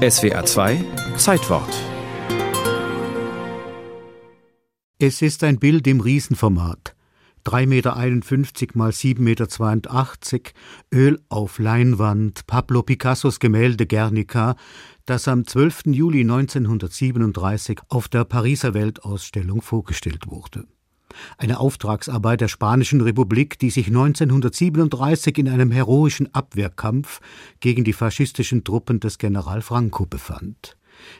SWA 2 Zeitwort Es ist ein Bild im Riesenformat. 3,51 Meter mal 7,82 Meter, Öl auf Leinwand, Pablo Picassos Gemälde Guernica, das am 12. Juli 1937 auf der Pariser Weltausstellung vorgestellt wurde. Eine Auftragsarbeit der Spanischen Republik, die sich 1937 in einem heroischen Abwehrkampf gegen die faschistischen Truppen des General Franco befand.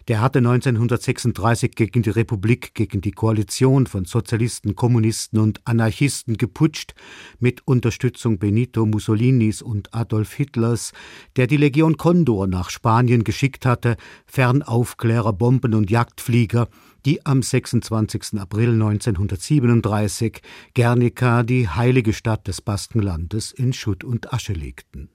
Der hatte 1936 gegen die Republik, gegen die Koalition von Sozialisten, Kommunisten und Anarchisten geputscht, mit Unterstützung Benito Mussolinis und Adolf Hitlers, der die Legion Condor nach Spanien geschickt hatte, Fernaufklärer, Bomben und Jagdflieger, die am 26. April 1937 Guernica, die heilige Stadt des Baskenlandes, in Schutt und Asche legten.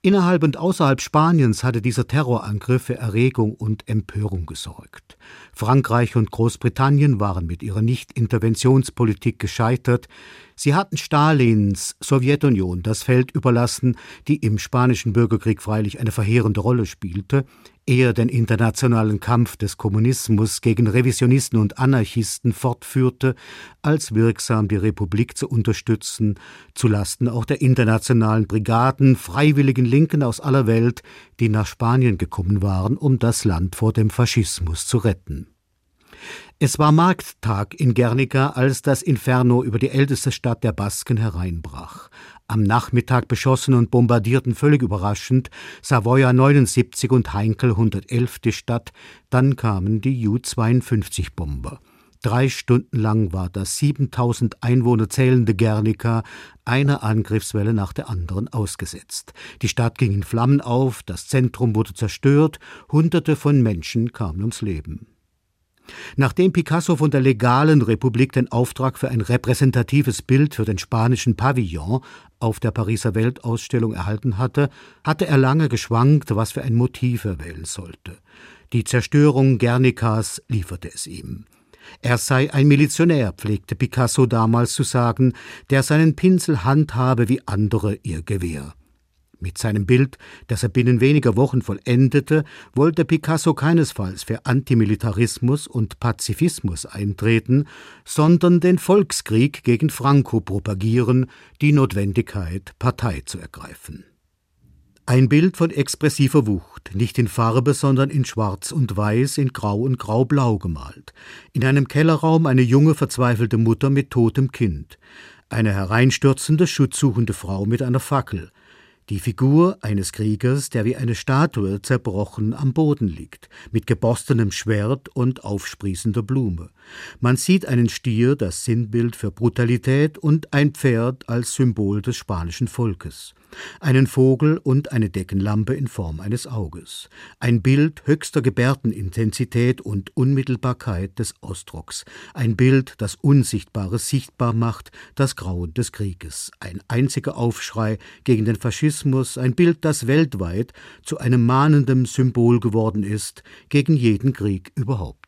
Innerhalb und außerhalb Spaniens hatte dieser Terrorangriff für Erregung und Empörung gesorgt. Frankreich und Großbritannien waren mit ihrer Nichtinterventionspolitik gescheitert, Sie hatten Stalins Sowjetunion das Feld überlassen, die im spanischen Bürgerkrieg freilich eine verheerende Rolle spielte, eher den internationalen Kampf des Kommunismus gegen Revisionisten und Anarchisten fortführte, als wirksam die Republik zu unterstützen, zu Lasten auch der internationalen Brigaden, freiwilligen Linken aus aller Welt, die nach Spanien gekommen waren, um das Land vor dem Faschismus zu retten. Es war Markttag in Guernica, als das Inferno über die älteste Stadt der Basken hereinbrach. Am Nachmittag beschossen und bombardierten völlig überraschend Savoya 79 und Heinkel 111 die Stadt, dann kamen die Ju-52-Bomber. Drei Stunden lang war das 7000 Einwohner zählende Guernica einer Angriffswelle nach der anderen ausgesetzt. Die Stadt ging in Flammen auf, das Zentrum wurde zerstört, Hunderte von Menschen kamen ums Leben. Nachdem Picasso von der legalen Republik den Auftrag für ein repräsentatives Bild für den spanischen Pavillon auf der Pariser Weltausstellung erhalten hatte, hatte er lange geschwankt, was für ein Motiv er wählen sollte. Die Zerstörung Guernicas lieferte es ihm. Er sei ein Milizionär, pflegte Picasso damals zu sagen, der seinen Pinsel handhabe wie andere ihr Gewehr. Mit seinem Bild, das er binnen weniger Wochen vollendete, wollte Picasso keinesfalls für Antimilitarismus und Pazifismus eintreten, sondern den Volkskrieg gegen Franco propagieren, die Notwendigkeit, Partei zu ergreifen. Ein Bild von expressiver Wucht, nicht in Farbe, sondern in Schwarz und Weiß, in Grau und Graublau gemalt. In einem Kellerraum eine junge, verzweifelte Mutter mit totem Kind. Eine hereinstürzende, schutzsuchende Frau mit einer Fackel die Figur eines Kriegers, der wie eine Statue zerbrochen am Boden liegt, mit geborstenem Schwert und aufsprießender Blume. Man sieht einen Stier, das Sinnbild für Brutalität, und ein Pferd als Symbol des spanischen Volkes. Einen Vogel und eine Deckenlampe in Form eines Auges, ein Bild höchster Gebärdenintensität und Unmittelbarkeit des Ausdrucks, ein Bild, das Unsichtbares sichtbar macht, das Grauen des Krieges, ein einziger Aufschrei gegen den Faschismus, ein Bild, das weltweit zu einem mahnenden Symbol geworden ist gegen jeden Krieg überhaupt.